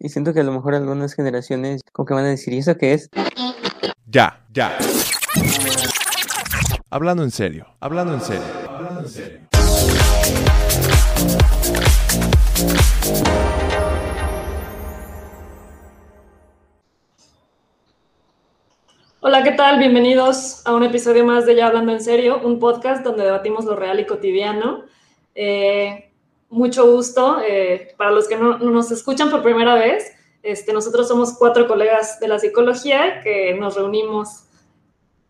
Y siento que a lo mejor algunas generaciones como que van a decir, ¿y eso qué es? Ya, ya. Hablando en serio, hablando en serio, hablando en serio. Hola, ¿qué tal? Bienvenidos a un episodio más de Ya Hablando en Serio, un podcast donde debatimos lo real y cotidiano. Eh, mucho gusto. eh, para los que no, no nos escuchan por primera vez, este, nosotros somos cuatro colegas de la psicología que nos reunimos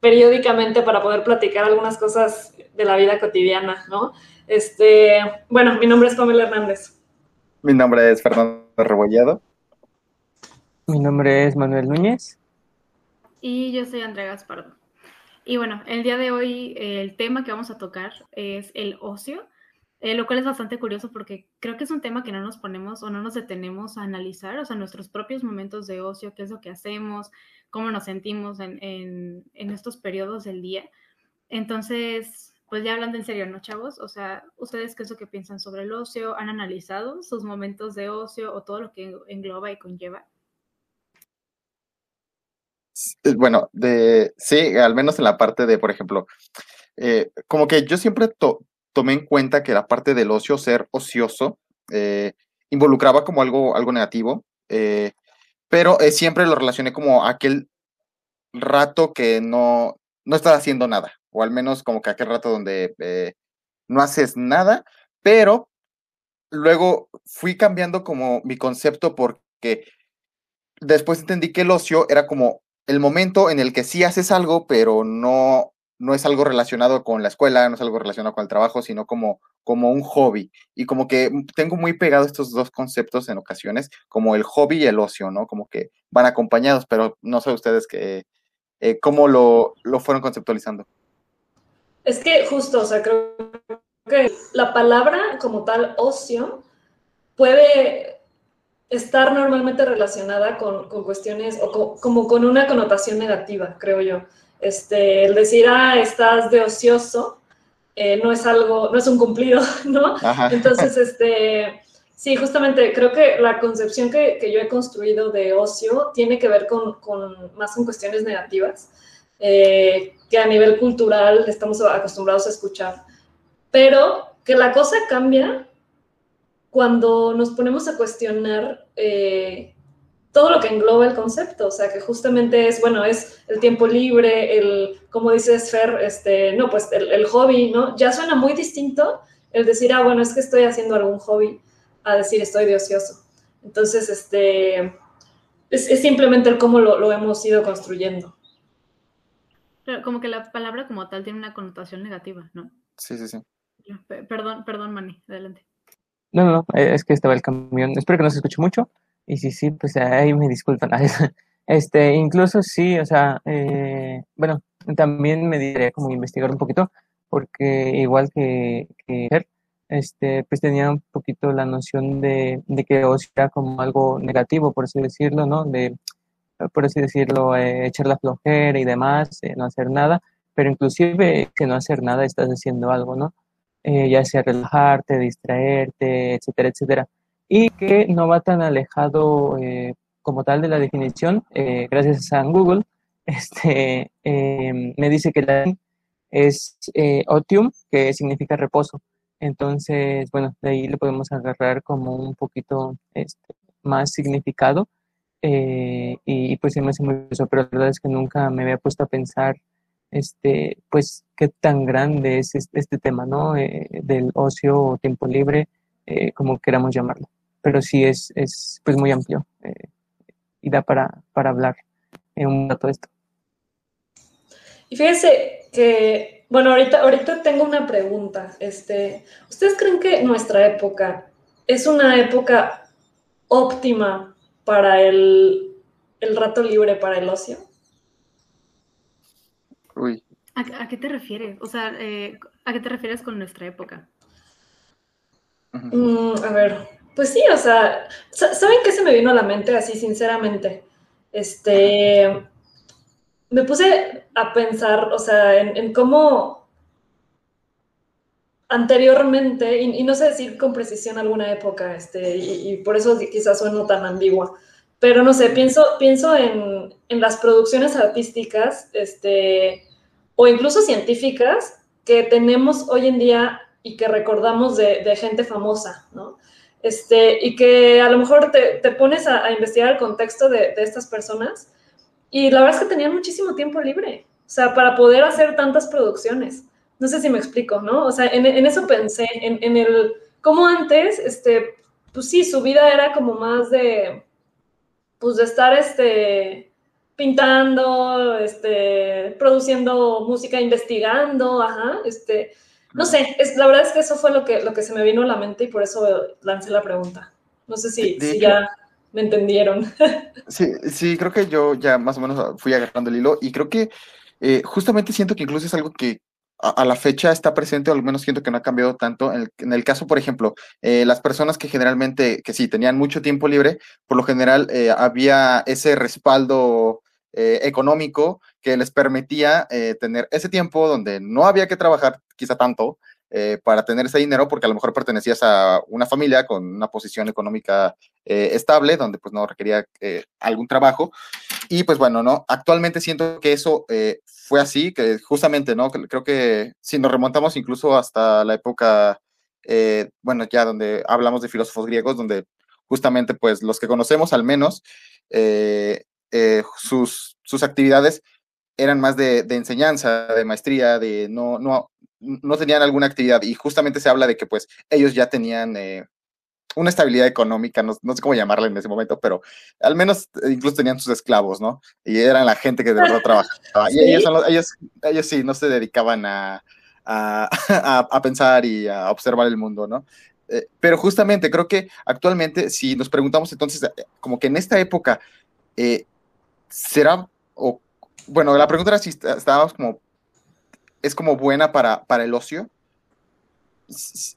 periódicamente para poder platicar algunas cosas de la vida cotidiana, ¿no? Este, bueno, mi nombre es Pamela Hernández. Mi nombre es Fernando Rebollado. Mi nombre es Manuel Núñez. Y yo soy Andrea Gaspardo. Y bueno, el día de hoy el tema que vamos a tocar es el ocio, eh, lo cual es bastante curioso porque creo que es un tema que no nos ponemos o no nos detenemos a analizar, o sea, nuestros propios momentos de ocio, qué es lo que hacemos, cómo nos sentimos en, en, en estos periodos del día. Entonces, pues ya hablando en serio, ¿no, chavos? O sea, ¿ustedes qué es lo que piensan sobre el ocio? ¿Han analizado sus momentos de ocio o todo lo que engloba y conlleva? Eh, Bueno, de, sí, al menos en la parte de, por ejemplo, eh, como que yo siempre to- tomé en cuenta que la parte del ocio, ser ocioso, eh, involucraba como algo, algo negativo, eh, pero eh, siempre lo relacioné como aquel rato que no, no estás haciendo nada, o al menos como que aquel rato donde eh, no haces nada, pero luego fui cambiando como mi concepto porque después entendí que el ocio era como el momento en el que sí haces algo, pero no, no es algo relacionado con la escuela, no es algo relacionado con el trabajo, sino como, como un hobby. Y como que tengo muy pegado estos dos conceptos en ocasiones, como el hobby y el ocio, ¿no? Como que van acompañados, pero no sé ustedes que, eh, cómo lo, lo fueron conceptualizando. Es que justo, o sea, creo que la palabra como tal, ocio, puede estar normalmente relacionada con, con cuestiones o co- como con una connotación negativa, creo yo. Este, el decir, ah, estás de ocioso, eh, no es algo, no es un cumplido, ¿no? Ajá. Entonces, este, sí, justamente creo que la concepción que, que yo he construido de ocio tiene que ver con, con más con cuestiones negativas, eh, que a nivel cultural estamos acostumbrados a escuchar, pero que la cosa cambia cuando nos ponemos a cuestionar eh, todo lo que engloba el concepto, o sea, que justamente es, bueno, es el tiempo libre, el, como dice Fer, este, no, pues el, el hobby, ¿no? Ya suena muy distinto el decir, ah, bueno, es que estoy haciendo algún hobby, a decir estoy de ocioso. Entonces, este, es, es simplemente el cómo lo, lo hemos ido construyendo. Pero como que la palabra como tal tiene una connotación negativa, ¿no? Sí, sí, sí. Pe- Perdón, perdón, Manny, adelante. No, no, no, eh, es que estaba el camión. Espero que no se escuche mucho. Y si sí, pues ahí me disculpan. Este, incluso sí, o sea, eh, bueno, también me diré como investigar un poquito, porque igual que, que este, pues tenía un poquito la noción de, de que ocio era como algo negativo, por así decirlo, ¿no? De, por así decirlo, eh, echar la flojera y demás, eh, no hacer nada, pero inclusive que no hacer nada estás haciendo algo, ¿no? Eh, ya sea relajarte, distraerte, etcétera, etcétera. Y que no va tan alejado eh, como tal de la definición, eh, gracias a Google, este, eh, me dice que la es eh, otium, que significa reposo. Entonces, bueno, de ahí le podemos agarrar como un poquito este, más significado. eh, y, y pues se me hace muy curioso, pero la verdad es que nunca me había puesto a pensar este, pues, qué tan grande es este, este tema, ¿no? Del ocio o tiempo libre, como queramos llamarlo. Pero sí es, es pues, muy amplio eh, y da para, para hablar eh, un rato de esto. Y fíjense que, bueno, ahorita, ahorita tengo una pregunta. Este, ¿Ustedes creen que nuestra época es una época óptima para el, el rato libre, para el ocio? Uy. ¿A, a qué te refieres? O sea, eh, ¿a qué te refieres con nuestra época? Mm, a ver, pues sí, o sea, sa- ¿saben qué se me vino a la mente así, sinceramente? Este, me puse a pensar, o sea, en, en cómo anteriormente, y, y no sé decir con precisión alguna época, este, y, y por eso quizás sueno tan ambigua, pero no sé, pienso, pienso en, en las producciones artísticas, este, o incluso científicas que tenemos hoy en día y que recordamos de, de gente famosa, ¿no? Este, y que a lo mejor te, te pones a, investigar el contexto de, de, estas personas y la verdad es que tenían muchísimo tiempo libre, o sea, para poder hacer tantas producciones. No sé si me explico, ¿no? O sea, en, en eso pensé, en, en, el, cómo antes, este, pues sí, su vida era como más de, pues de estar, este, pintando, este, produciendo música, investigando, ajá, este, no sé, es, la verdad es que eso fue lo que, lo que se me vino a la mente y por eso lancé la pregunta. No sé si, si ya me entendieron. Sí, sí, creo que yo ya más o menos fui agarrando el hilo y creo que eh, justamente siento que incluso es algo que a, a, la fecha está presente, o al menos siento que no ha cambiado tanto. En el, en el caso, por ejemplo, eh, las personas que generalmente, que sí, tenían mucho tiempo libre, por lo general eh, había ese respaldo eh, económico que les permitía eh, tener ese tiempo donde no había que trabajar quizá tanto eh, para tener ese dinero, porque a lo mejor pertenecías a una familia con una posición económica estable, donde pues no requería algún trabajo. Y pues bueno, ¿no? Actualmente siento que eso fue así, que justamente, ¿no? Creo que si nos remontamos incluso hasta la época, bueno, ya donde hablamos de filósofos griegos, donde justamente pues los que conocemos al menos, eh, sus, sus actividades eran más de, de, enseñanza, de maestría, de no, no, no tenían alguna actividad. Y justamente se habla de que pues ellos ya tenían eh, una estabilidad económica, no, no, sé cómo llamarla en ese momento, pero al menos eh, incluso tenían sus esclavos, ¿no? Y eran la gente que de verdad trabajaba. ¿Sí? Y ellos, los, ellos, ellos, sí, no se dedicaban a, a, a, a pensar y a observar el mundo, ¿no? Eh, pero justamente creo que actualmente, si nos preguntamos entonces, como que en esta época, eh, ¿será o bueno, la pregunta era si estábamos como, es como buena para, para el ocio.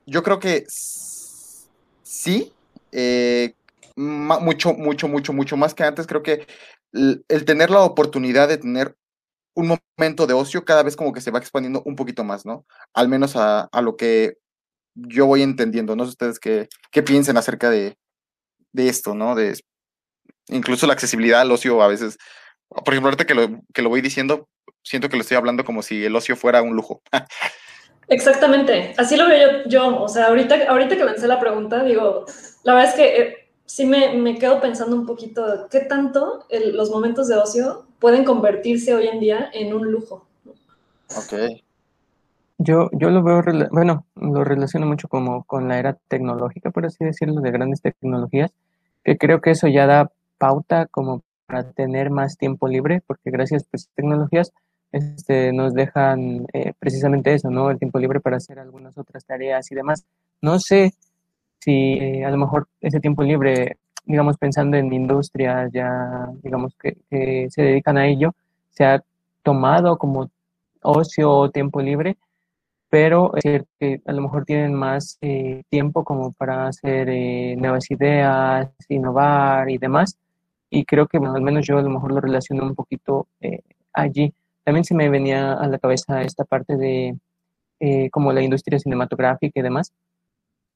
Yo creo que sí, eh, mucho, mucho, mucho, mucho más que antes. Creo que el, tener la oportunidad de tener un momento de ocio cada vez como que se va expandiendo un poquito más, ¿no? Al menos a, a lo que yo voy entendiendo. No sé ustedes qué, qué piensen acerca de, de esto, ¿no? De incluso la accesibilidad al ocio a veces por ejemplo, ahorita que lo, que lo voy diciendo, siento que lo estoy hablando como si el ocio fuera un lujo. Exactamente, así lo veo yo, yo, o sea, ahorita, ahorita que lancé la pregunta, digo, la verdad es que eh, sí me, me, quedo pensando un poquito, ¿qué tanto el, los momentos de ocio pueden convertirse hoy en día en un lujo? Ok. Yo, yo lo veo, bueno, lo relaciono mucho como con la era tecnológica, por así decirlo, de grandes tecnologías, que creo que eso ya da pauta como para tener más tiempo libre, porque gracias pues, a estas tecnologías este, nos dejan eh, precisamente eso, ¿no? El tiempo libre para hacer algunas otras tareas y demás. No sé si eh, a lo mejor ese tiempo libre, digamos, pensando en industrias ya, digamos, que, que, se dedican a ello, se ha tomado como ocio o tiempo libre, pero es cierto que a lo mejor tienen más eh, tiempo como para hacer eh, nuevas ideas, innovar y demás y creo que, bueno, al menos yo a lo mejor lo relaciono un poquito eh, allí. También se me venía a la cabeza esta parte de eh, como la industria cinematográfica y demás.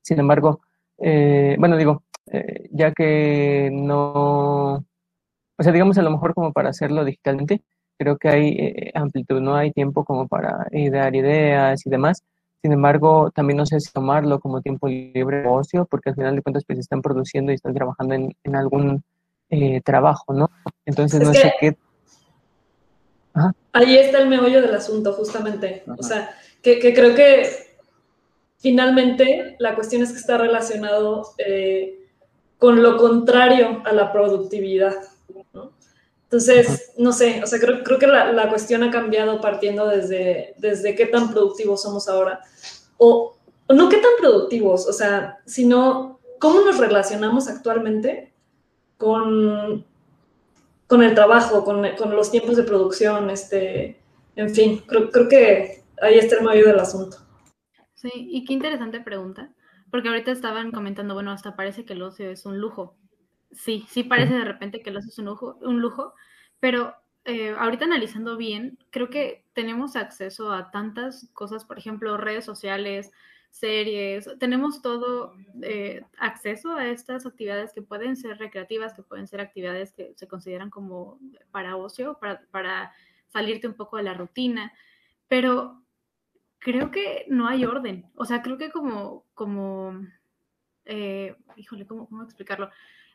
Sin embargo, eh, bueno, digo, eh, ya que no, o sea, digamos a lo mejor como para hacerlo digitalmente, creo que hay eh, amplitud, no hay tiempo como para dar ideas y demás. Sin embargo, también no sé si tomarlo como tiempo libre o ocio, porque al final de cuentas pues están produciendo y están trabajando en, en algún eh, trabajo, ¿no? Entonces es no sé qué. Ajá. Ahí está el meollo del asunto, justamente. Ajá. O sea, que, que, creo que finalmente la cuestión es que está relacionado eh, con lo contrario a la productividad, ¿no? Entonces, no sé, o sea, creo, creo que la, la, cuestión ha cambiado partiendo desde, desde qué tan productivos somos ahora. O, o no qué tan productivos, o sea, sino cómo nos relacionamos actualmente con, con el trabajo, con, con, los tiempos de producción, este, en fin, creo, creo que ahí está el medio del asunto. Sí, y qué interesante pregunta, porque ahorita estaban comentando, bueno, hasta parece que el ocio es un lujo. Sí, sí parece de repente que el ocio es un lujo, un lujo pero eh, ahorita analizando bien, creo que tenemos acceso a tantas cosas, por ejemplo, redes sociales, series, tenemos todo eh, acceso a estas actividades que pueden ser recreativas, que pueden ser actividades que se consideran como para ocio, para, para salirte un poco de la rutina, pero creo que no hay orden, o sea, creo que como, como, eh, híjole, ¿cómo, ¿cómo explicarlo?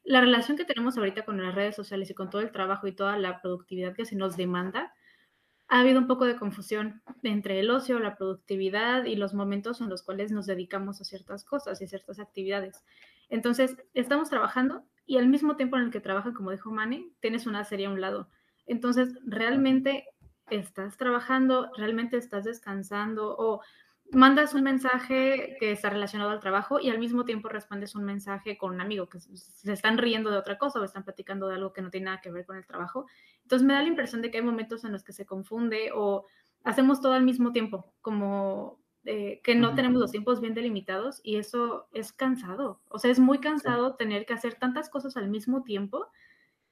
la relación que tenemos ahorita con las redes sociales y con todo el trabajo y toda la productividad que se nos demanda, ha habido un poco de confusión entre el ocio, la productividad y los momentos en los cuales nos dedicamos a ciertas cosas y ciertas actividades. Entonces, estamos trabajando y al mismo tiempo en el que trabaja, como dijo Mane, tienes una serie a un lado. Entonces, realmente estás trabajando, realmente estás descansando o mandas un mensaje que está relacionado al trabajo y al mismo tiempo respondes un mensaje con un amigo que se están riendo de otra cosa o están platicando de algo que no tiene nada que ver con el trabajo. Entonces me da la impresión de que hay momentos en los que se confunde o hacemos todo al mismo tiempo, como eh, que no tenemos los tiempos bien delimitados y eso es cansado. O sea, es muy cansado tener que hacer tantas cosas al mismo tiempo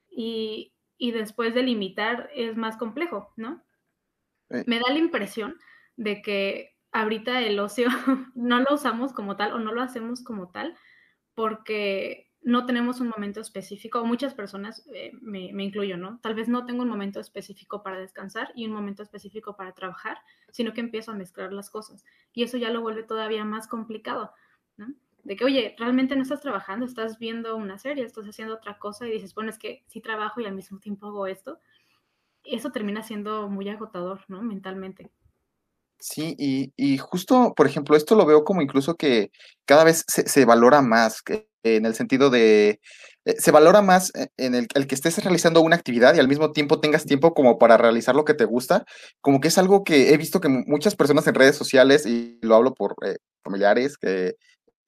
y, y después delimitar es más complejo, ¿no? Me da la impresión de que ahorita el ocio no lo usamos como tal o no lo hacemos como tal porque no tenemos un momento específico, muchas personas, eh, me, me, incluyo, ¿no? Tal vez no tengo un momento específico para descansar y un momento específico para trabajar, sino que empiezo a mezclar las cosas. Y eso ya lo vuelve todavía más complicado, ¿no? De que, oye, realmente no estás trabajando, estás viendo una serie, estás haciendo otra cosa y dices, bueno, es que sí trabajo y al mismo tiempo hago esto. Eso termina siendo muy agotador, ¿no? Mentalmente. Sí, y, y, justo, por ejemplo, esto lo veo como incluso que cada vez se, se valora más, que, en el sentido de, eh, se valora más e, en el, el, que estés realizando una actividad y al mismo tiempo tengas tiempo como para realizar lo que te gusta, como que es algo que he visto que muchas personas en redes sociales, y lo hablo por eh, familiares, que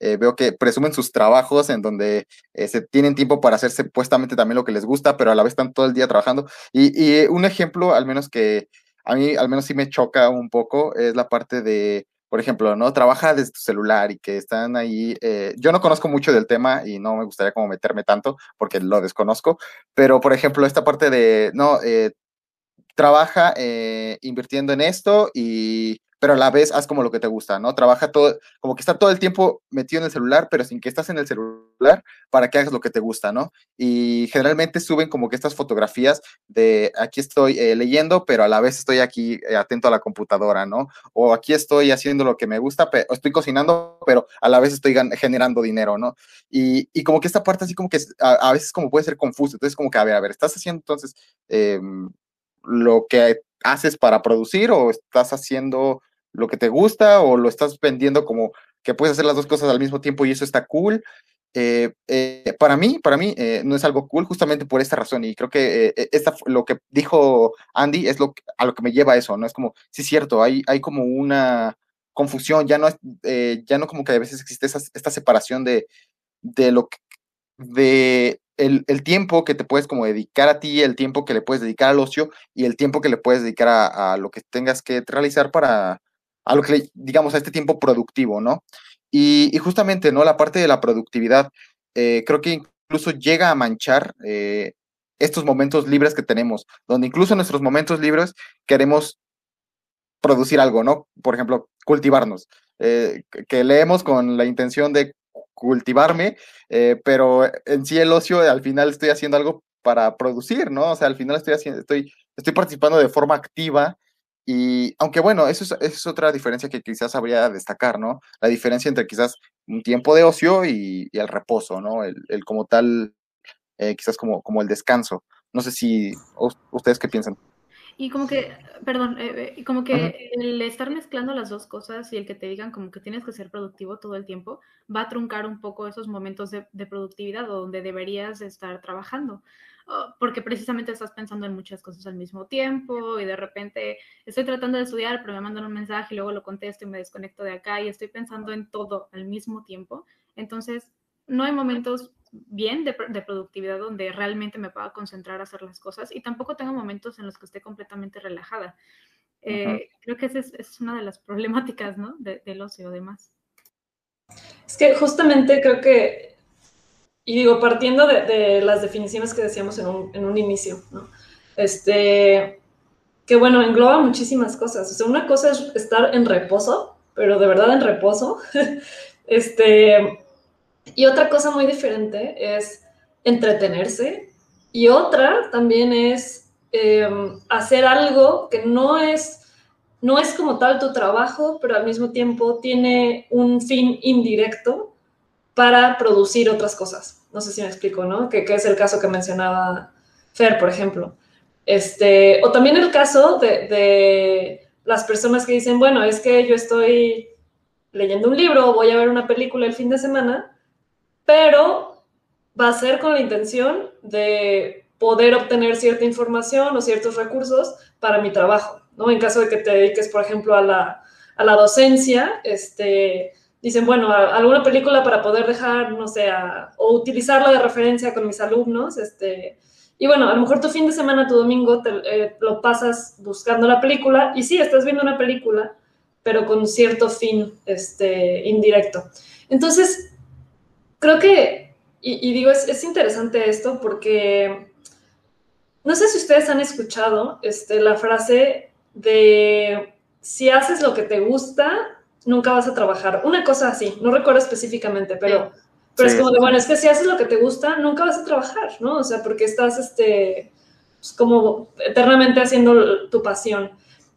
eh, veo que presumen sus trabajos en donde eh, se tienen tiempo para hacer supuestamente también lo que les gusta, pero a la vez están todo el día trabajando. Y, y un ejemplo, al menos que a mí al menos sí me choca un poco, es la parte de, por ejemplo, ¿no? Trabaja desde tu celular y que están ahí. Eh, yo no conozco mucho del tema y no me gustaría como meterme tanto porque lo desconozco, pero por ejemplo, esta parte de, no, eh, trabaja eh, invirtiendo en esto y pero a la vez haz como lo que te gusta, ¿no? Trabaja todo, como que está todo el tiempo metido en el celular, pero sin que estás en el celular para que hagas lo que te gusta, ¿no? Y generalmente suben como que estas fotografías de aquí estoy eh, leyendo, pero a la vez estoy aquí eh, atento a la computadora, ¿no? O aquí estoy haciendo lo que me gusta, pero, estoy cocinando, pero a la vez estoy generando dinero, ¿no? Y, y como que esta parte así como que a, a, veces como puede ser confuso, entonces como que, a ver, a ver, estás haciendo entonces eh, lo que haces para producir o estás haciendo lo que te gusta o lo estás vendiendo como que puedes hacer las dos cosas al mismo tiempo y eso está cool. Eh, eh, para mí, para mí eh, no es algo cool justamente por esta razón y creo que esta, lo que dijo Andy es lo a lo que me lleva eso, ¿no? Es como, sí es cierto, hay, hay como una confusión, ya no, es, ya no como que a veces existe esa, esta separación de, de lo que, de el, el, tiempo que te puedes como dedicar a ti, el tiempo que le puedes dedicar al ocio y el tiempo que le puedes dedicar a, a lo que tengas que realizar para, a lo que digamos, a este tiempo productivo, ¿no? Y, y justamente, ¿no? La parte de la productividad, eh, creo que incluso llega a manchar eh, estos momentos libres que tenemos, donde incluso en nuestros momentos libres queremos producir algo, ¿no? Por ejemplo, cultivarnos, eh, que leemos con la intención de cultivarme, pero en sí el ocio al final estoy haciendo algo para producir, ¿no? O sea, al final estoy haciendo, estoy, estoy participando de forma activa y aunque bueno, eso es, eso es, otra diferencia que quizás habría de destacar, ¿no? La diferencia entre quizás un tiempo de ocio y, y el reposo, ¿no? El, el como tal, eh, quizás como, como el descanso. No sé si ustedes qué piensan. Y como que, perdón, eh, como que el estar mezclando las dos cosas y el que te digan como que tienes que ser productivo todo el tiempo va a truncar un poco esos momentos de, de productividad o donde deberías estar trabajando. Oh, porque precisamente estás pensando en muchas cosas al mismo tiempo y de repente estoy tratando de estudiar, pero me mandan un mensaje y luego lo contesto y me desconecto de acá y estoy pensando en todo al mismo tiempo. Entonces, no hay momentos bien de, productividad donde realmente me pueda concentrar a hacer las cosas y tampoco tengo momentos en los que esté completamente relajada. Eh, creo que esa es, una de las problemáticas, ¿no? del ocio, además. Es que justamente creo que, y digo, partiendo de, las definiciones que decíamos en un, en un inicio. Este, que bueno, engloba muchísimas cosas. O sea, una cosa es estar en reposo, pero de verdad en reposo. este, y otra cosa muy diferente es entretenerse. Y otra también es em, hacer algo que no es, no es como tal tu trabajo, pero al mismo tiempo tiene un fin indirecto para producir otras cosas. No sé si me explico, ¿no? Que, es el caso que mencionaba Fer, por ejemplo. Este, o también el caso de, de las personas que dicen, bueno, es que yo estoy leyendo un libro voy a ver una película el fin de semana, pero va a ser con la intención de poder obtener cierta información o ciertos recursos para mi trabajo, ¿no? En caso de que te dediques, por ejemplo, a la, a la docencia, este, dicen, bueno, alguna película para poder dejar, no sé, o utilizarla de referencia con mis alumnos, este, y bueno, a lo mejor tu fin de semana, tu domingo, te, eh, lo pasas buscando la película y sí, estás viendo una película, pero con cierto fin este, indirecto. Entonces, creo que, y, digo, es, interesante esto porque no sé si ustedes han escuchado este, la frase de si haces lo que te gusta, nunca vas a trabajar. Una cosa así, no recuerdo específicamente, pero, pero es como de, bueno, es que si haces lo que te gusta, nunca vas a trabajar, ¿no? O sea, porque estás este, pues, como eternamente haciendo tu pasión.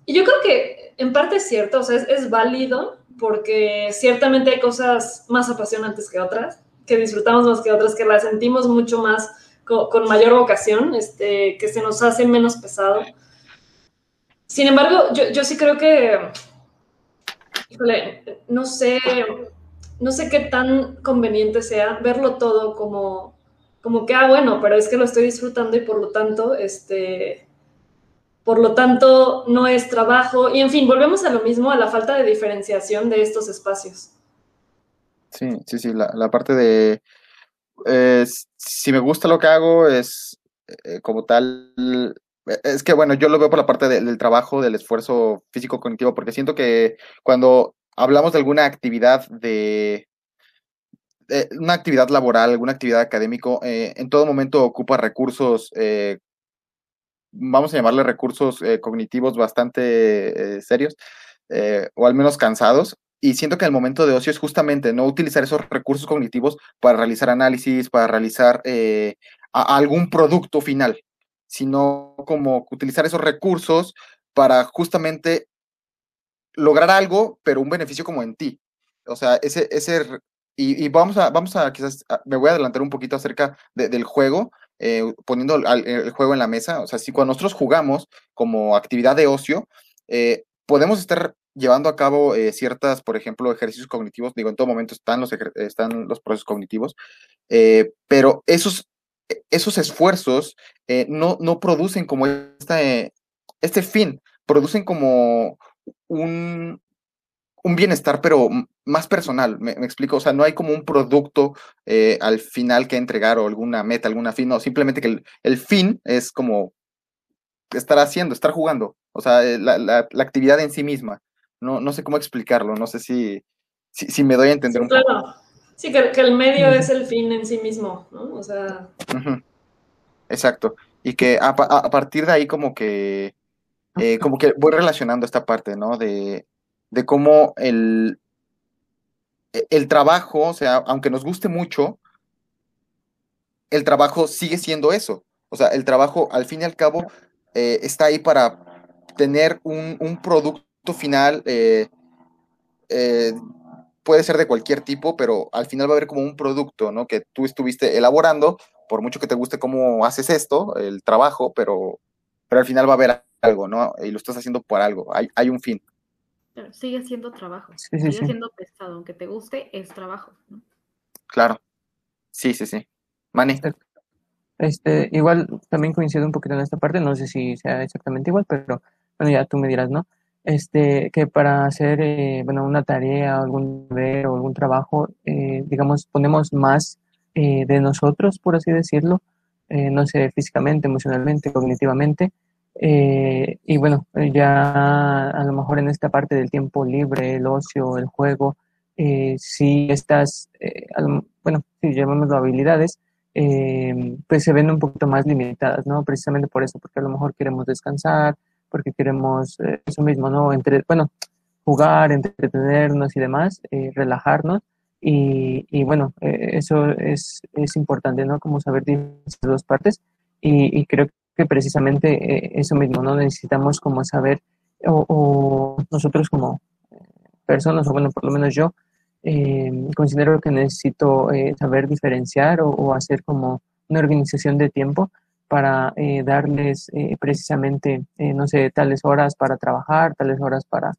Y yo creo que en parte es cierto, o sea, es, válido porque ciertamente hay cosas más apasionantes que otras, que disfrutamos más que otras, que las sentimos mucho más con, mayor vocación, este, que se nos hace menos pesado. Sin embargo, yo, yo sí creo que, no sé, no sé qué tan conveniente sea verlo todo como, como que, ah, bueno, pero es que lo estoy disfrutando y por lo tanto, este, por lo tanto, no es trabajo. Y en fin, volvemos a lo mismo, a la falta de diferenciación de estos espacios. Sí, sí, sí, la, parte de si me gusta lo que hago es eh, como tal, es que bueno, yo lo veo por la parte del trabajo, del esfuerzo físico cognitivo, porque siento que cuando hablamos de alguna actividad de, una actividad laboral, alguna actividad académico, eh, en todo momento ocupa recursos vamos a llamarle recursos eh, cognitivos bastante eh, serios, eh, o al menos cansados. Y siento que el momento de ocio es justamente no utilizar esos recursos cognitivos para realizar análisis, para realizar algún producto final, sino como utilizar esos recursos para justamente lograr algo, pero un beneficio como en ti. O sea, ese, ese y, vamos a, vamos a, quizás, me voy a adelantar un poquito acerca del juego, eh, poniendo el, juego en la mesa. O sea, si cuando nosotros jugamos como actividad de ocio, eh, podemos estar llevando a cabo eh, ciertas, por ejemplo, ejercicios cognitivos. Digo, en todo momento están los, están los procesos cognitivos, pero esos, esos esfuerzos no, no producen como este, este fin, producen como un, un bienestar, pero más personal, me, explico, o sea, no hay como un producto eh, al final que entregar o alguna meta, alguna fin, no, simplemente que el, fin es como estar haciendo, estar jugando, o sea, eh, la, actividad en sí misma, no, no sé cómo explicarlo, no sé si, si, me doy a entender un poco. Sí, que, el medio es el fin en sí mismo, ¿no? O sea... Exacto, y que a, a, partir de ahí como que, eh, como que voy relacionando esta parte, ¿no? De, de cómo el, e, el trabajo, o sea, aunque nos guste mucho, el trabajo sigue siendo eso. O sea, el trabajo, al fin y al cabo, eh, está ahí para tener un, producto final. Eh, puede ser de cualquier tipo, pero al final va a haber como un producto, ¿no? Que tú estuviste elaborando, por mucho que te guste cómo haces esto, el trabajo, pero, pero al final va a haber algo, ¿no? Y lo estás haciendo por algo, hay, hay un fin sigue siendo trabajo, sigue siendo pesado, aunque te guste, es trabajo. Claro, sí, sí, sí. Mani. Este, igual también coincido un poquito en esta parte, no sé si sea exactamente igual, pero bueno, ya tú me dirás, ¿no? Este, que para hacer, eh, bueno, una tarea, algún deber o algún trabajo, eh, digamos, ponemos más eh, de nosotros, por así decirlo, eh, no sé, físicamente, emocionalmente, cognitivamente. Eh, y bueno, ya a lo mejor en esta parte del tiempo libre, el ocio, el juego, si estas, bueno, si llamémoslo habilidades, pues se ven un poquito más limitadas, ¿no? Precisamente por eso, porque a lo mejor queremos descansar, porque queremos eso mismo, ¿no? Entre, bueno, jugar, entretenernos y demás, relajarnos, y, y bueno, eh, eso es, es, importante, ¿no? Como saber esas dos partes. Y, y, creo que precisamente eh, eso mismo, ¿no? Necesitamos como saber, o, o nosotros como eh, personas, o bueno, por lo menos yo, considero que necesito saber diferenciar o, o, hacer como una organización de tiempo para darles precisamente, no sé, tales horas para trabajar, tales horas para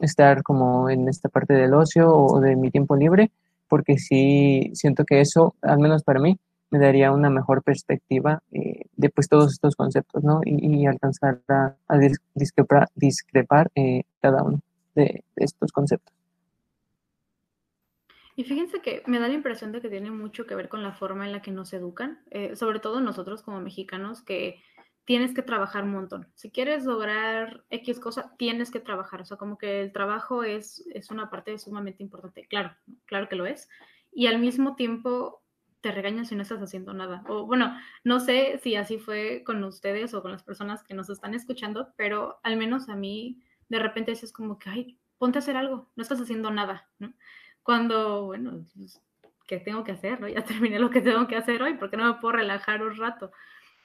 estar como en esta parte del ocio o de mi tiempo libre, porque sí siento que eso, al menos para mí, me daría una mejor perspectiva eh, de pues todos estos conceptos, ¿no? Y, alcanzar a, discrepar, discrepar eh, cada uno de, estos conceptos. Y fíjense que me da la impresión de que tiene mucho que ver con la forma en la que nos educan, eh, sobre todo nosotros como mexicanos, que tienes que trabajar un montón. Si quieres lograr X cosa, tienes que trabajar. O sea, como que el trabajo es, es una parte sumamente importante. Claro, claro que lo es. Y al mismo tiempo te regañan si no estás haciendo nada. O bueno, no sé si así fue con ustedes o con las personas que nos están escuchando, pero al menos a mí de repente es como que, ay, ponte a hacer algo, no estás haciendo nada, ¿no? Cuando, bueno, pues, ¿qué tengo que hacer? ¿no? Ya terminé lo que tengo que hacer hoy, porque no me puedo relajar un rato.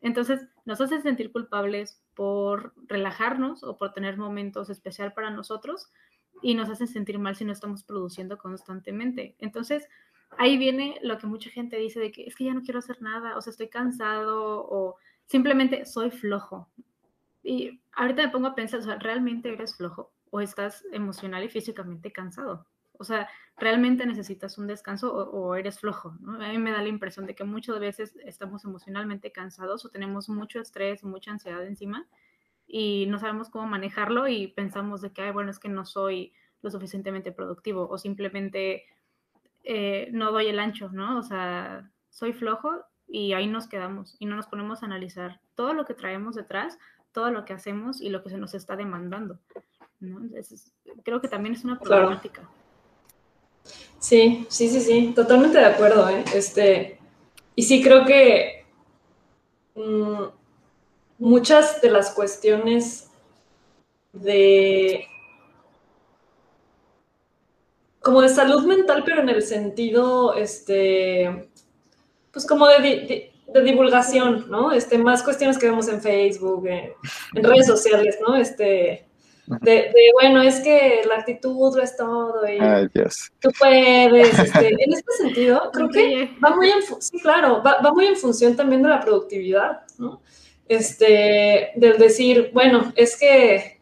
Entonces, nos hace sentir culpables por relajarnos o por tener momentos especial para nosotros y nos hace sentir mal si no estamos produciendo constantemente. Entonces, ahí viene lo que mucha gente dice de que es que ya no quiero hacer nada, o sea, estoy cansado o simplemente soy flojo. Y ahorita me pongo a pensar, o sea, ¿realmente eres flojo o estás emocional y físicamente cansado? O sea, ¿realmente necesitas un descanso o, eres flojo? A mí me da la impresión de que muchas veces estamos emocionalmente cansados o tenemos mucho estrés, mucha ansiedad encima y no sabemos cómo manejarlo y pensamos de que, Ay, bueno, es que no soy lo suficientemente productivo o simplemente eh, no doy el ancho, ¿no? O sea, soy flojo y ahí nos quedamos y no nos ponemos a analizar todo lo que traemos detrás, todo lo que hacemos y lo que se nos está demandando. ¿no? creo que también es una problemática. Sí, sí, sí, sí, totalmente de acuerdo, ¿eh? Este, y sí creo que mm, muchas de las cuestiones de como de salud mental, pero en el sentido, este, pues como de, divulgación, ¿no? Este, más cuestiones que vemos en Facebook, en, en redes sociales, ¿no? Este, de, bueno, es que la actitud lo es todo y tú puedes. Este, en este sentido, creo que va muy en, sí, claro, va, muy en función también de la productividad, ¿no? Este, del decir, bueno, es que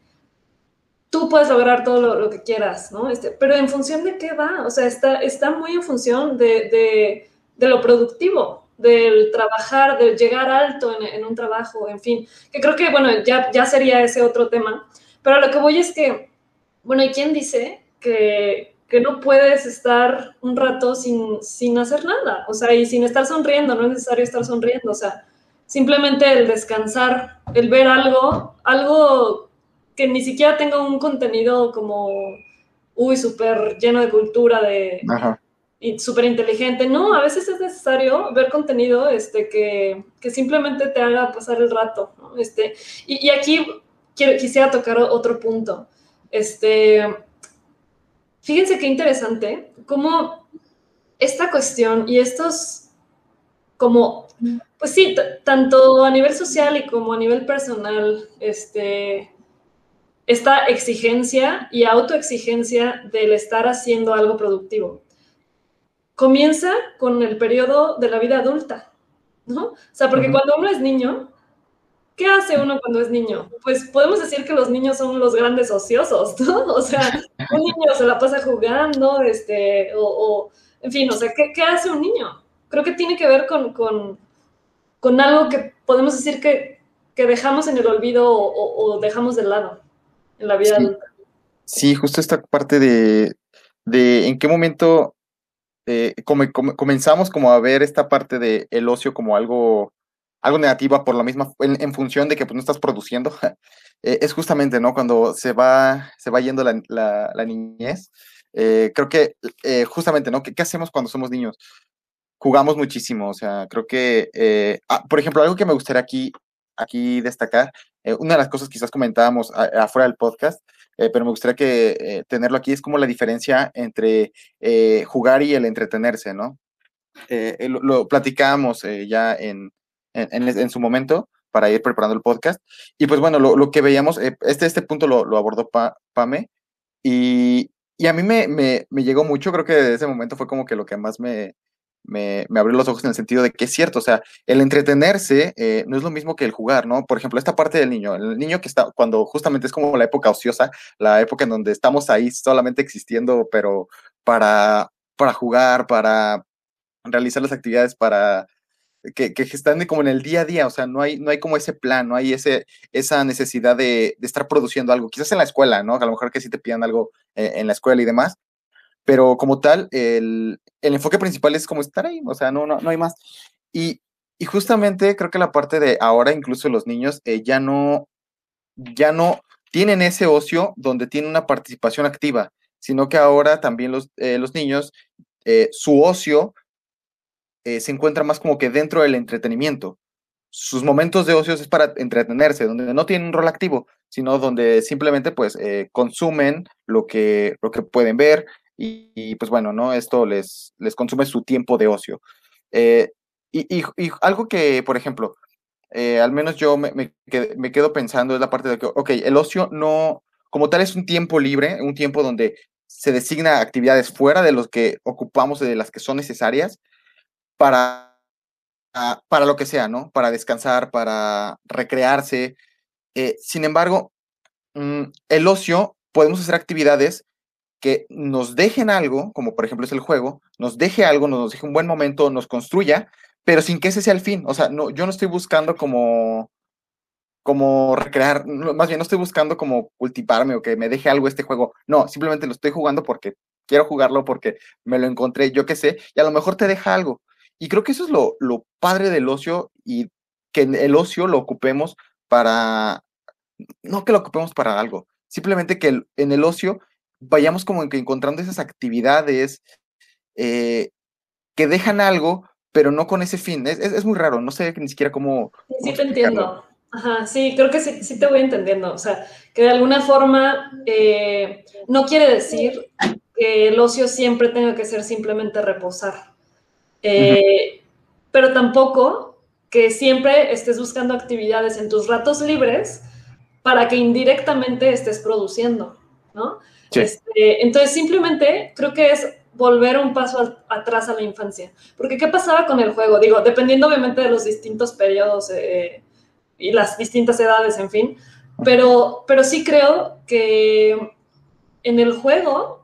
tú puedes lograr todo lo, que quieras, ¿no? Este, pero en función de qué va, o sea, está, está muy en función de, lo productivo, del trabajar, del llegar alto en, en, un trabajo, en fin, que creo que, bueno, ya, ya sería ese otro tema, pero lo que voy es que, bueno, ¿y quién dice que, que no puedes estar un rato sin, sin hacer nada? O sea, y sin estar sonriendo, no es necesario estar sonriendo, o sea, simplemente el descansar, el ver algo, algo que ni siquiera tenga un contenido como, uy, súper lleno de cultura, de... Y súper inteligente. No, a veces es necesario ver contenido este, que, que simplemente te haga pasar el rato. ¿no? Este, y, y, aquí quisiera tocar otro punto. Este, fíjense qué interesante, cómo esta cuestión y estos, como, pues sí, tanto a nivel social y como a nivel personal, este, esta exigencia y autoexigencia del estar haciendo algo productivo. Comienza con el periodo de la vida adulta, ¿no? O sea, porque cuando uno es niño, ¿qué hace uno cuando es niño? Pues podemos decir que los niños son los grandes ociosos, ¿no? O sea, un niño se la pasa jugando, este, o, en fin, o sea, ¿qué, hace un niño? Creo que tiene que ver con, con, algo que podemos decir que, dejamos en el olvido o, dejamos de lado en la vida sí. adulta. Sí, justo esta parte de, de en qué momento eh, comenzamos como a ver esta parte del el ocio como algo, algo negativa por la misma, en, función de que pues, no estás produciendo, eh, es justamente, ¿no? Cuando se va, se va yendo la, la, niñez, eh, creo que justamente, ¿no? ¿Qué, ¿Qué, hacemos cuando somos niños? Jugamos muchísimo, o sea, creo que, ah, por ejemplo, algo que me gustaría aquí, aquí destacar, una de las cosas quizás comentábamos afuera del podcast, eh, pero me gustaría que eh, tenerlo aquí, es como la diferencia entre eh, jugar y el entretenerse, ¿no? Lo, lo, platicamos ya en, en, su momento para ir preparando el podcast. Y pues bueno, lo, lo que veíamos, este, este punto lo, lo abordó Pame y, y a mí me, me, me, llegó mucho, creo que desde ese momento fue como que lo que más me, me, me, abrió los ojos en el sentido de que es cierto, o sea, el entretenerse eh, no es lo mismo que el jugar, ¿no? Por ejemplo, esta parte del niño, el niño que está, cuando justamente es como la época ociosa, la época en donde estamos ahí solamente existiendo, pero para, para jugar, para realizar las actividades, para que, que, están como en el día a día, o sea, no hay, no hay como ese plan, no hay ese, esa necesidad de, estar produciendo algo, quizás en la escuela, ¿no? A lo mejor que sí te pidan algo en la escuela y demás, pero como tal, el, el, enfoque principal es como estar ahí, o sea, no, no, no hay más. Y, y justamente creo que la parte de ahora, incluso los niños, eh, ya no, ya no tienen ese ocio donde tienen una participación activa, sino que ahora también los, eh, los niños, eh, su ocio se encuentra más como que dentro del entretenimiento. Sus momentos de ocio es para entretenerse, donde no tienen un rol activo, sino donde simplemente pues consumen lo que, lo que pueden ver, y, pues bueno, ¿no? Esto les, les consume su tiempo de ocio. Eh, y, algo que, por ejemplo, eh, al menos yo me, me, quedo, pensando es la parte de que, ok, el ocio no, como tal, es un tiempo libre, un tiempo donde se designa actividades fuera de los que ocupamos, de las que son necesarias, para, para lo que sea, ¿no? Para descansar, para recrearse. Eh, sin embargo, mm, el ocio, podemos hacer actividades que nos dejen algo, como por ejemplo es el juego, nos deje algo, nos deje un buen momento, nos construya, pero sin que ese sea el fin. O sea, no, yo no estoy buscando como, como recrear, más bien no estoy buscando como cultivarme o que me deje algo este juego. No, simplemente lo estoy jugando porque quiero jugarlo, porque me lo encontré, yo qué sé, y a lo mejor te deja algo. Y creo que eso es lo, lo padre del ocio y que el ocio lo ocupemos para, no que lo ocupemos para algo, simplemente que en el ocio vayamos como que encontrando esas actividades eh, que dejan algo, pero no con ese fin. Es, es, muy raro, no sé ni siquiera cómo... Sí, te entiendo. Ajá, sí, creo que sí, sí, te voy entendiendo. O sea, que de alguna forma eh, no quiere decir que el ocio siempre tenga que ser simplemente reposar. Eh, pero tampoco que siempre estés buscando actividades en tus ratos libres para que indirectamente estés produciendo, ¿no? Este, entonces, simplemente creo que es volver un paso atrás a la infancia. Porque, ¿qué pasaba con el juego? Digo, dependiendo obviamente de los distintos periodos eh, y las distintas edades, en fin. Pero, pero sí creo que en el juego,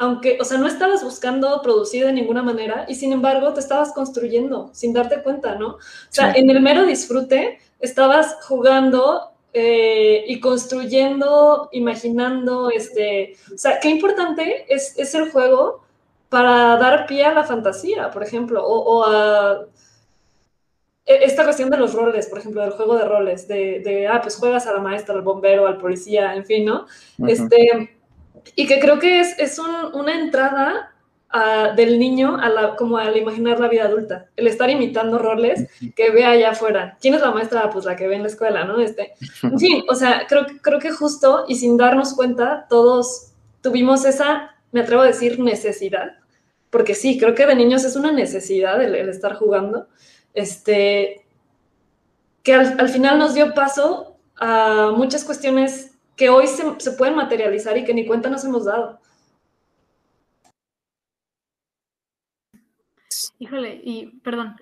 aunque, o sea, no estabas buscando producir de ninguna manera y sin embargo te estabas construyendo sin darte cuenta, ¿no? O sea, en el mero disfrute estabas jugando eh, y construyendo, imaginando, este, o sea, qué importante es, es, el juego para dar pie a la fantasía, por ejemplo, o, a e, esta cuestión de los roles, por ejemplo, del juego de roles, de, de, ah, pues juegas a la maestra, al bombero, al policía, en fin, ¿no? Este, y que creo que es, es un, una entrada del niño a la, como al imaginar la vida adulta, el estar imitando roles que ve allá afuera. ¿Quién es la maestra? Pues la que ve en la escuela, ¿no? Este, en fin, o sea, creo, creo que justo y sin darnos cuenta, todos tuvimos esa, me atrevo a decir, necesidad, porque sí, creo que de niños es una necesidad el, estar jugando, este, que al, final nos dio paso a muchas cuestiones que hoy se, se pueden materializar y que ni cuenta nos hemos dado. Híjole, y perdón,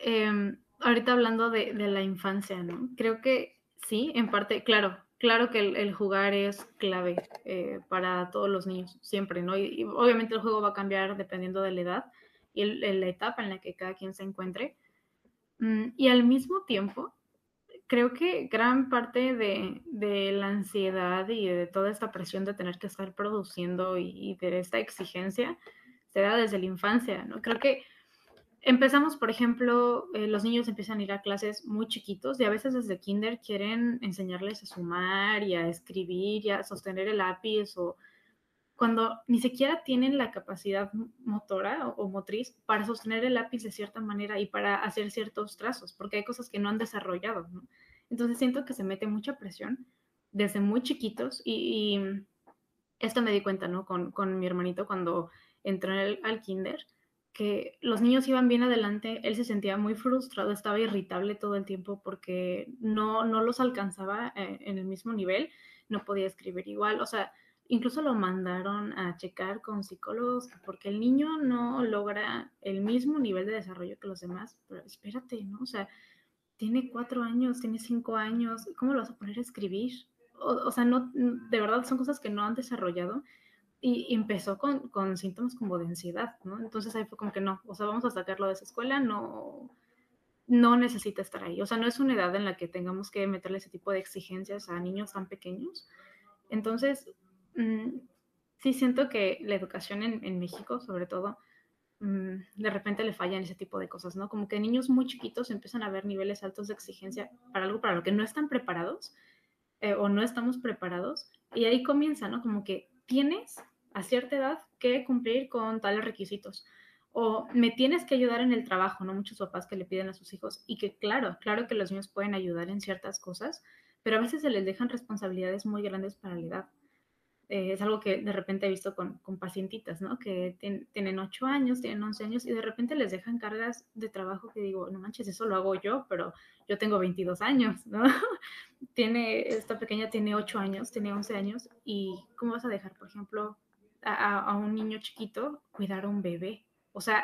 em, ahorita hablando de, la infancia, ¿no? Creo que sí, en parte, claro, claro que el, jugar es clave eh, para todos los niños, siempre, ¿no? Y, obviamente el juego va a cambiar dependiendo de la edad y la etapa en la que cada quien se encuentre. Mm, y al mismo tiempo, creo que gran parte de, la ansiedad y de toda esta presión de tener que estar produciendo y de esta exigencia se da desde la infancia, ¿no? Creo que empezamos, por ejemplo, eh, los niños empiezan a ir a clases muy chiquitos y a veces desde kinder quieren enseñarles a sumar y a escribir y a sostener el lápiz o cuando ni siquiera tienen la capacidad motora o, motriz para sostener el lápiz de cierta manera y para hacer ciertos trazos, porque hay cosas que no han desarrollado, ¿no? Entonces siento que se mete mucha presión desde muy chiquitos y, esto me di cuenta, ¿no? Con, con mi hermanito cuando entró en el, al kinder, que los niños iban bien adelante, él se sentía muy frustrado, estaba irritable todo el tiempo porque no, no los alcanzaba eh, en el mismo nivel, no podía escribir igual, o sea, incluso lo mandaron a checar con psicólogos porque el niño no logra el mismo nivel de desarrollo que los demás, pero espérate, ¿no? O sea, tiene cuatro años, tiene cinco años, ¿cómo lo vas a poner a escribir? O, sea, no, de verdad son cosas que no han desarrollado y empezó con, con, síntomas como de ansiedad, ¿no? Entonces ahí fue como que no, o sea, vamos a sacarlo de esa escuela, no, no necesita estar ahí, o sea, no es una edad en la que tengamos que meterle ese tipo de exigencias a niños tan pequeños. Entonces, Mm, sí siento que la educación en, México, sobre todo, mm, de repente le fallan ese tipo de cosas, ¿no? Como que niños muy chiquitos empiezan a ver niveles altos de exigencia para algo para lo que no están preparados eh, o no estamos preparados y ahí comienza, ¿no? Como que tienes a cierta edad que cumplir con tales requisitos o me tienes que ayudar en el trabajo, ¿no? Muchos papás que le piden a sus hijos y que claro, claro que los niños pueden ayudar en ciertas cosas, pero a veces se les dejan responsabilidades muy grandes para la edad. Eh, es algo que de repente he visto con, con pacientitas, ¿no? Que tienen 8 años, tienen 11 años y de repente les dejan cargas de trabajo que digo, no manches, eso lo hago yo, pero yo tengo 22 años, ¿no? tiene, esta pequeña tiene 8 años, tiene 11 años y ¿cómo vas a dejar, por ejemplo, a, a un niño chiquito cuidar a un bebé? O sea,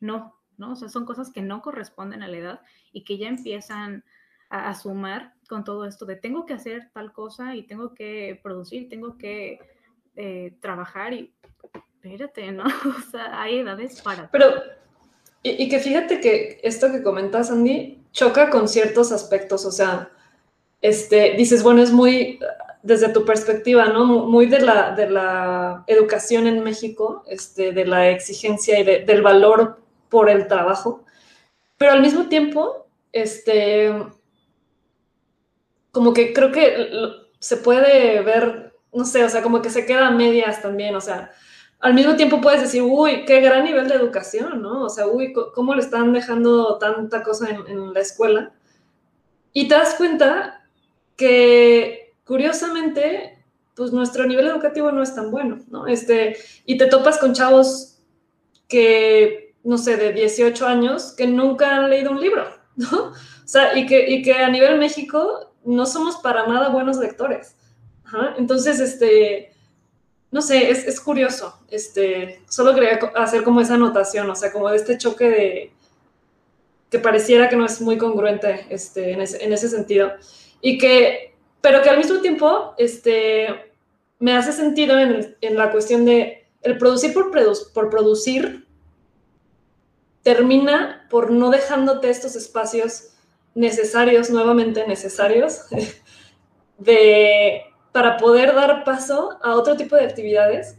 no, ¿no? O sea, son cosas que no corresponden a la edad y que ya empiezan a, a sumar con todo esto de tengo que hacer tal cosa y tengo que producir, tengo que eh, trabajar y espérate, ¿no? O sea, hay edades para... Pero, y, que fíjate que esto que comentas, Andy, choca con ciertos aspectos, o sea, este, dices, bueno, es muy, desde tu perspectiva, ¿no? Muy de la, de la educación en México, este, de la exigencia y del valor por el trabajo, pero al mismo tiempo, este, como que creo que se puede ver, no sé, o sea, como que se queda a medias también, o sea, al mismo tiempo puedes decir, uy, qué gran nivel de educación, ¿no? O sea, uy, ¿cómo le están dejando tanta cosa en, la escuela? Y te das cuenta que, curiosamente, pues nuestro nivel educativo no es tan bueno, ¿no? Este, y te topas con chavos que, no sé, de 18 años, que nunca han leído un libro, ¿no? O sea, y que, y que a nivel México no somos para nada buenos lectores. Entonces, este, no sé, es, curioso. Este, solo quería hacer como esa anotación, o sea, como de este choque de que pareciera que no es muy congruente este, en, ese, sentido. Y que, pero que al mismo tiempo, este, me hace sentido en, la cuestión de el producir por, por producir termina por no dejándote estos espacios necesarios, nuevamente necesarios, de, para poder dar paso a otro tipo de actividades,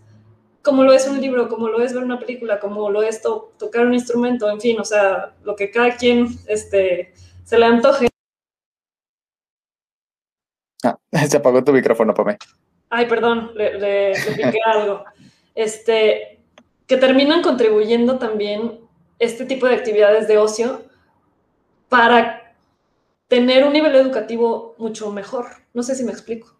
como lo es un libro, como lo es ver una película, como lo es tocar un instrumento, en fin, o sea, lo que cada quien este, se le antoje. Ah, se apagó tu micrófono, Pame. Ay, perdón, le, le, piqué algo. Este, que terminan contribuyendo también este tipo de actividades de ocio para tener un nivel educativo mucho mejor. No sé si me explico.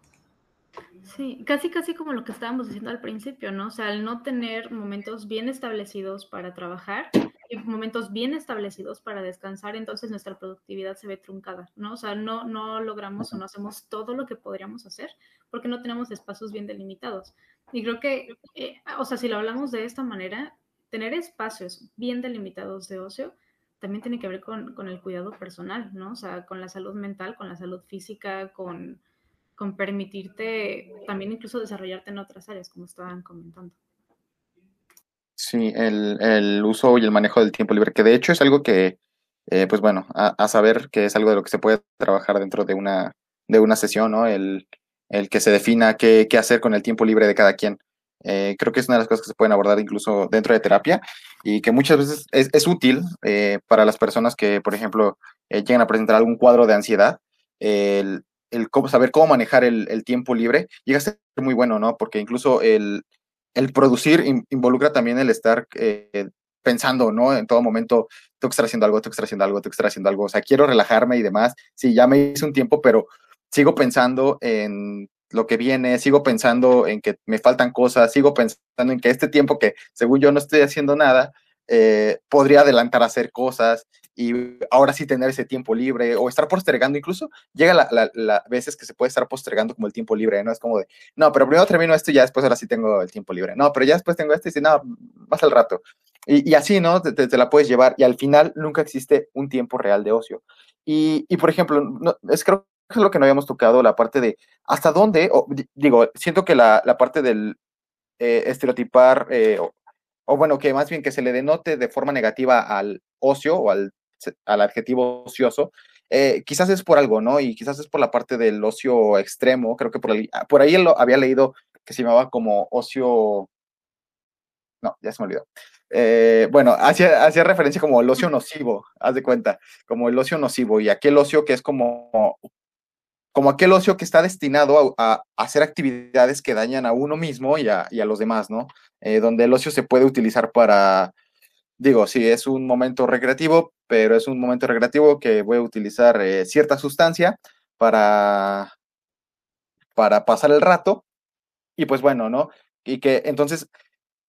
Sí, casi casi como lo que estábamos diciendo al principio, ¿no? O sea, al no tener momentos bien establecidos para trabajar y momentos bien establecidos para descansar, entonces nuestra productividad se ve truncada, ¿no? O sea, no, no logramos o no hacemos todo lo que podríamos hacer porque no tenemos espacios bien delimitados. Y creo que, eh, o sea, si lo hablamos de esta manera, tener espacios bien delimitados de ocio también tiene que ver con, el cuidado personal, ¿no? O sea, con la salud mental, con la salud física, con, permitirte también incluso desarrollarte en otras áreas, como estaban comentando. Sí, el, uso y el manejo del tiempo libre, que de hecho es algo que, eh, pues bueno, a, saber que es algo de lo que se puede trabajar dentro de una, de una sesión, ¿no? El, el que se defina qué, qué hacer con el tiempo libre de cada quien. Eh, creo que es una de las cosas que se pueden abordar incluso dentro de terapia y que muchas veces es, útil eh, para las personas que, por ejemplo, eh, llegan a presentar algún cuadro de ansiedad. El, el saber cómo manejar el, tiempo libre llega a ser muy bueno, ¿no? Porque incluso el, el producir involucra también el estar pensando, ¿no? En todo momento, tengo que estar haciendo algo, tengo que estar haciendo algo, tengo que estar haciendo algo. O sea, quiero relajarme y demás. Sí, ya me hice un tiempo, pero sigo pensando en lo que viene, sigo pensando en que me faltan cosas, sigo pensando en que este tiempo que según yo no estoy haciendo nada, eh, podría adelantar a hacer cosas y ahora sí tener ese tiempo libre o estar postergando incluso. Llega la, la, veces que se puede estar postergando como el tiempo libre, ¿no? Es como de, no, pero primero termino esto y ya después ahora sí tengo el tiempo libre. No, pero ya después tengo esto y si no, más al rato. Y, así, ¿no? Te, te, la puedes llevar y al final nunca existe un tiempo real de ocio. Y, y por ejemplo, no, es creo es lo que no habíamos tocado, la parte de hasta dónde, digo, siento que la, la parte del eh, estereotipar, eh, o, bueno, que más bien que se le denote de forma negativa al ocio o al, al adjetivo ocioso, eh, quizás es por algo, ¿no? Y quizás es por la parte del ocio extremo, creo que por, ahí, por ahí lo había leído que se llamaba como ocio, no, ya se me olvidó. bueno, hacía, hacía referencia como el ocio nocivo, haz de cuenta, como el ocio nocivo y aquel ocio que es como como aquel ocio que está destinado a, hacer actividades que dañan a uno mismo y a, los demás, ¿no? Eh, donde el ocio se puede utilizar para, digo, sí, es un momento recreativo, pero es un momento recreativo que voy a utilizar eh, cierta sustancia para, para pasar el rato. Y pues bueno, ¿no? Y que entonces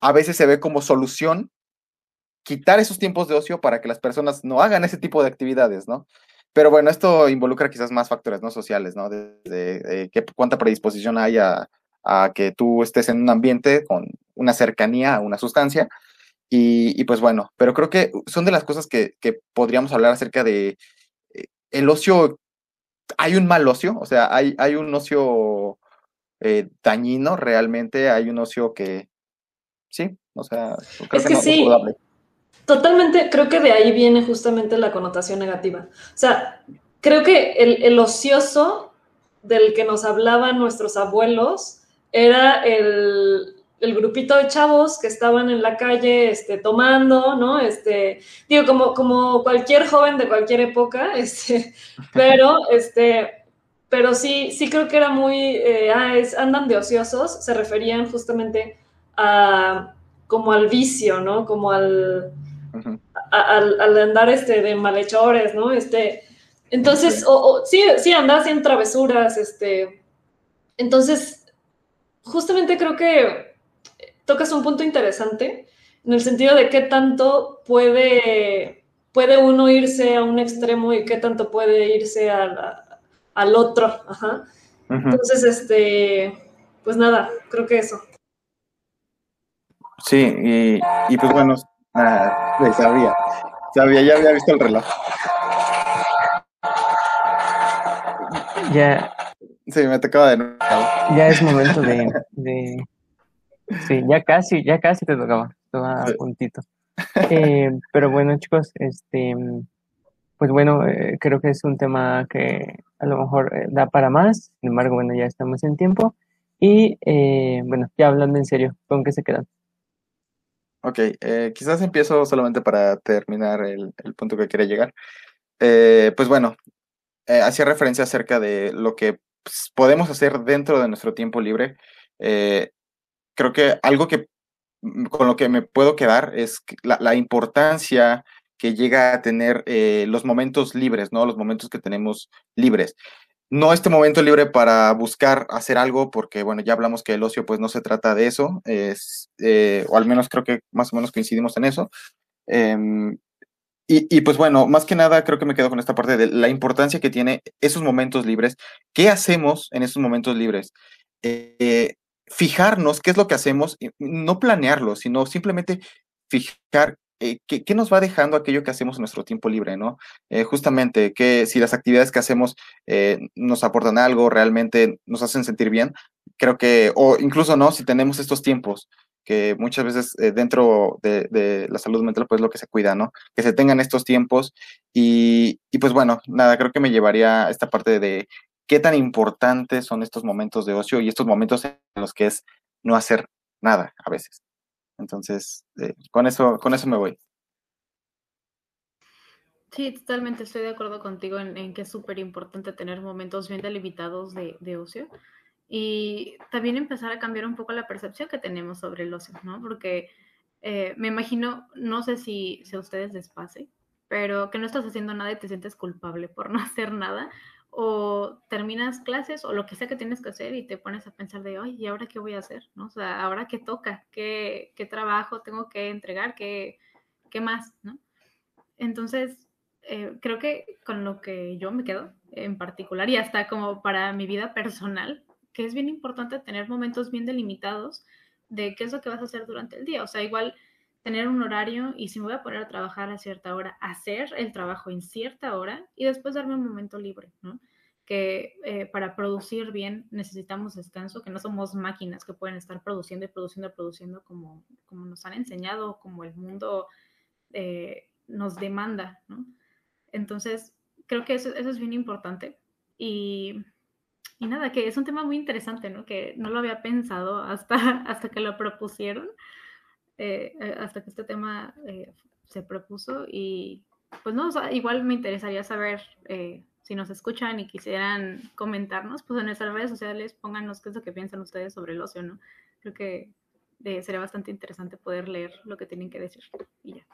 a veces se ve como solución quitar esos tiempos de ocio para que las personas no hagan ese tipo de actividades, ¿no? Pero bueno, esto involucra quizás más factores no sociales, ¿no? De, cuánta predisposición hay a, que tú estés en un ambiente con una cercanía a una sustancia. Y, pues bueno, pero creo que son de las cosas que, podríamos hablar acerca de eh, el ocio. Hay un mal ocio, o sea, hay, hay un ocio eh, dañino realmente, hay un ocio que, sí, o sea, creo es que, sí. Totalmente, creo que de ahí viene justamente la connotación negativa. O sea, creo que el, ocioso del que nos hablaban nuestros abuelos era el, grupito de chavos que estaban en la calle este, tomando, ¿no? Este, digo, como, como cualquier joven de cualquier época, este, pero, este, pero sí, sí creo que era muy, eh, ah, andan de ociosos, se referían justamente a, como al vicio, ¿no? Como al, al, andar este, de malhechores, ¿no? Este, entonces, o, sí, sí, andas en travesuras, este. Entonces, justamente creo que tocas un punto interesante en el sentido de qué tanto puede, puede uno irse a un extremo y qué tanto puede irse al otro. Entonces, este, pues nada, creo que eso. Sí, y, y pues bueno, Ah, sabía. Sabía, ya había visto el reloj. Ya. Sí, me tocaba de nuevo. Ya es momento de, de... Sí, ya casi, ya casi te tocaba. Estaba a puntito. Eh, pero bueno, chicos, este, pues bueno, eh, creo que es un tema que a lo mejor eh, da para más. Sin embargo, bueno, ya estamos en tiempo. Y bueno, ya hablando en serio, ¿con qué se quedan? Ok, eh, quizás empiezo solamente para terminar el, punto que quería llegar. Eh, pues bueno, eh, hacía referencia acerca de lo que pues, podemos hacer dentro de nuestro tiempo libre. creo que algo que mm, con lo que me puedo quedar es la, la importancia que llega a tener los momentos libres, ¿no? Los momentos que tenemos libres no este momento libre para buscar hacer algo, porque bueno, ya hablamos que el ocio pues no se trata de eso, es, eh, o al menos creo que más o menos coincidimos en eso. Em, y, pues bueno, más que nada creo que me quedo con esta parte de la importancia que tiene esos momentos libres. ¿Qué hacemos en esos momentos libres? Eh, fijarnos qué es lo que hacemos, no planearlo, sino simplemente fijar eh, ¿qué, nos va dejando aquello que hacemos en nuestro tiempo libre, ¿no? Eh, justamente, que si las actividades que hacemos eh, nos aportan algo, realmente nos hacen sentir bien, creo que, o incluso, ¿no? Si tenemos estos tiempos, que muchas veces dentro de, la salud mental, pues lo que se cuida, ¿no? Que se tengan estos tiempos y, y pues bueno, nada, creo que me llevaría a esta parte de qué tan importantes son estos momentos de ocio y estos momentos en los que es no hacer nada a veces. Entonces, eh, con eso, con eso me voy. Sí, totalmente estoy de acuerdo contigo en, que es súper importante tener momentos bien delimitados de, ocio y también empezar a cambiar un poco la percepción que tenemos sobre el ocio, ¿no? Porque eh, me imagino, no sé si, si a ustedes les pase, pero que no estás haciendo nada y te sientes culpable por no hacer nada, o terminas clases o lo que sea que tienes que hacer y te pones a pensar de, ay, ¿y ahora qué voy a hacer? ¿No? O sea, ¿ahora qué toca? ¿Qué, qué trabajo tengo que entregar? ¿Qué, qué más? ¿no? Entonces, eh, creo que con lo que yo me quedo en particular y hasta como para mi vida personal, que es bien importante tener momentos bien delimitados de qué es lo que vas a hacer durante el día. O sea, igual tener un horario y si me voy a poner a trabajar a cierta hora, hacer el trabajo en cierta hora y después darme un momento libre, ¿no? Que eh, para producir bien necesitamos descanso, que no somos máquinas que pueden estar produciendo y produciendo y produciendo como, como nos han enseñado, como el mundo eh, nos demanda, ¿no? Entonces, creo que eso, eso es bien importante. Y y nada, que es un tema muy interesante, ¿no? Que no lo había pensado hasta, hasta que lo propusieron, eh, eh, hasta que este tema eh, se propuso. Y pues no, igual me interesaría saber si nos escuchan y quisieran comentarnos, pues en nuestras redes sociales pónganos qué es lo que piensan ustedes sobre el ocio, ¿no? Creo que sería bastante interesante poder leer lo que tienen que decir. Y ya.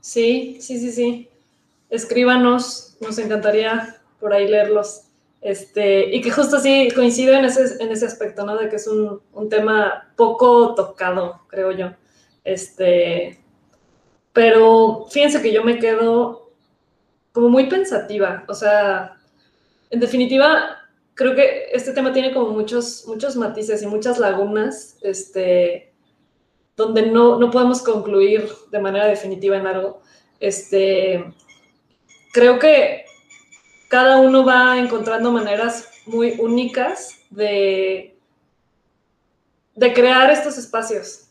Sí, sí, sí, sí escríbanos, nos encantaría por ahí leerlos. Este, y que justo así coincide en ese, en ese aspecto, ¿no? De que es un, un tema poco tocado, creo yo. Este, pero fíjense que yo me quedo como muy pensativa, o sea, en definitiva, creo que este tema tiene como muchos, muchos matices y muchas lagunas, este, donde no, no podemos concluir de manera definitiva en algo. Este, creo que cada uno va encontrando maneras muy únicas de, de crear estos espacios.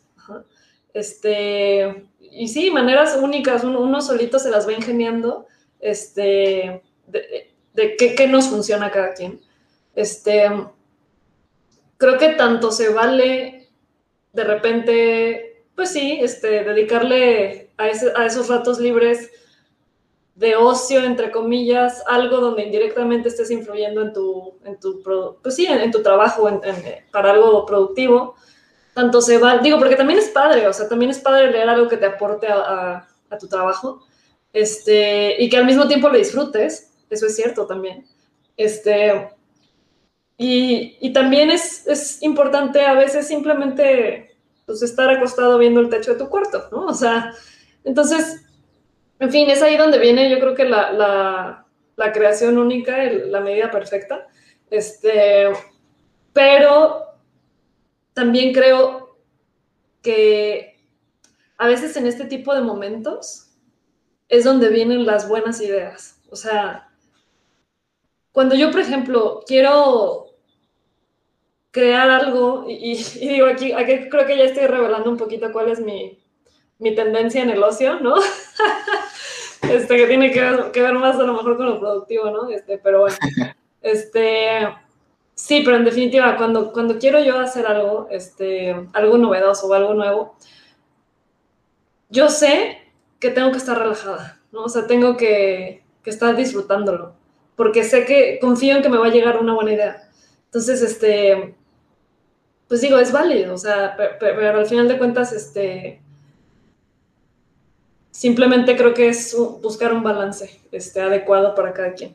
Este, y sí, maneras únicas, uno, solito se las va ingeniando este, de, qué, nos funciona cada quien. Este, creo que tanto se vale de repente, pues sí, este, dedicarle a, a esos ratos libres de ocio, entre comillas, algo donde indirectamente estés influyendo en tu, en tu pues sí, en, tu trabajo, en, para algo productivo, tanto se va, digo, porque también es padre, o sea, también es padre leer algo que te aporte a, a, tu trabajo, este, y que al mismo tiempo lo disfrutes, eso es cierto también, este, y, y también es, es, importante a veces simplemente, pues, estar acostado viendo el techo de tu cuarto, ¿no? O sea, entonces, en fin, es ahí donde viene yo creo que la, creación única, la medida perfecta. Este, pero también creo que a veces en este tipo de momentos es donde vienen las buenas ideas. O sea, cuando yo, por ejemplo, quiero crear algo, y, digo aquí creo que ya estoy revelando un poquito cuál es mi, mi tendencia en el ocio, ¿no? este, que tiene que ver, más a lo mejor con lo productivo, ¿no? Este, pero bueno, este, sí, pero en definitiva, cuando, cuando quiero yo hacer algo, este, algo novedoso o algo nuevo, yo sé que tengo que estar relajada, ¿no? O sea, tengo que, que estar disfrutándolo, porque sé que confío en que me va a llegar una buena idea. Entonces, este, pues digo, es válido, o sea, pero al final de cuentas, este, Simplemente creo que es buscar un balance este, adecuado para cada quien.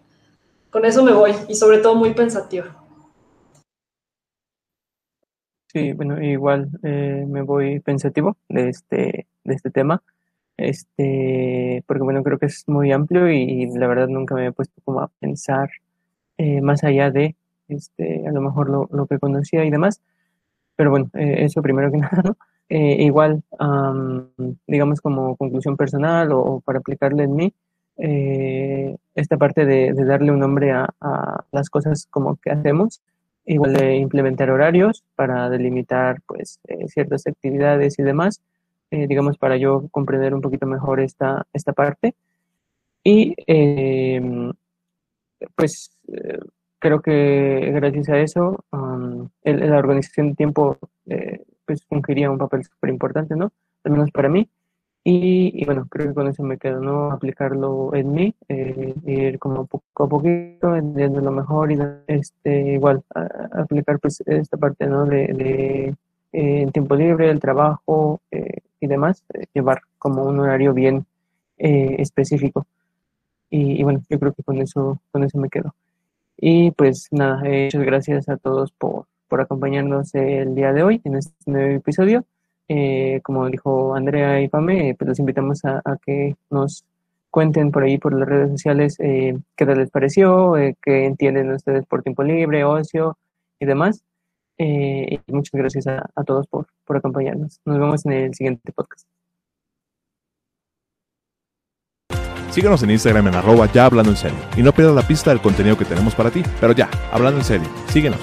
Con eso me voy y sobre todo muy pensativa. Sí, bueno, igual eh, me voy pensativo de este, de este tema, este, porque bueno, creo que es muy amplio y, la verdad nunca me he puesto como a pensar eh, más allá de, este, a lo mejor lo, lo que conocía y demás, pero bueno, eh, eso primero que nada. Eh, igual, digamos como conclusión personal o, para aplicarle en mí, eh, esta parte de, darle un nombre a, las cosas como que hacemos, igual de implementar horarios para delimitar pues eh, ciertas actividades y demás, digamos para yo comprender un poquito mejor esta, esta parte. Y em, pues creo que gracias a eso um, el, la organización de tiempo eh, pues fungiría un papel súper importante, ¿no? Al menos para mí. Y, bueno, creo que con eso me quedo, ¿no? Aplicarlo en mí, eh, ir como poco a poquito, entendiendo lo mejor y este, igual, aplicar pues esta parte, ¿no? De, de eh, tiempo libre, el trabajo eh, y demás, llevar como un horario bien específico. Y, y, bueno, yo creo que con eso, con eso me quedo. Y pues nada, muchas gracias a todos por, por acompañarnos el día de hoy en este nuevo episodio. Eh, como dijo Andrea y Pame, pues los invitamos a, que nos cuenten por ahí por las redes sociales eh, qué les pareció, eh, qué entienden ustedes por tiempo libre, ocio y demás. y muchas gracias a, a todos por, por acompañarnos. Nos vemos en el siguiente podcast. Síguenos en Instagram en arroba ya hablando en serio. Y no pierdas la pista del contenido que tenemos para ti. Pero ya, hablando en serio, síguenos.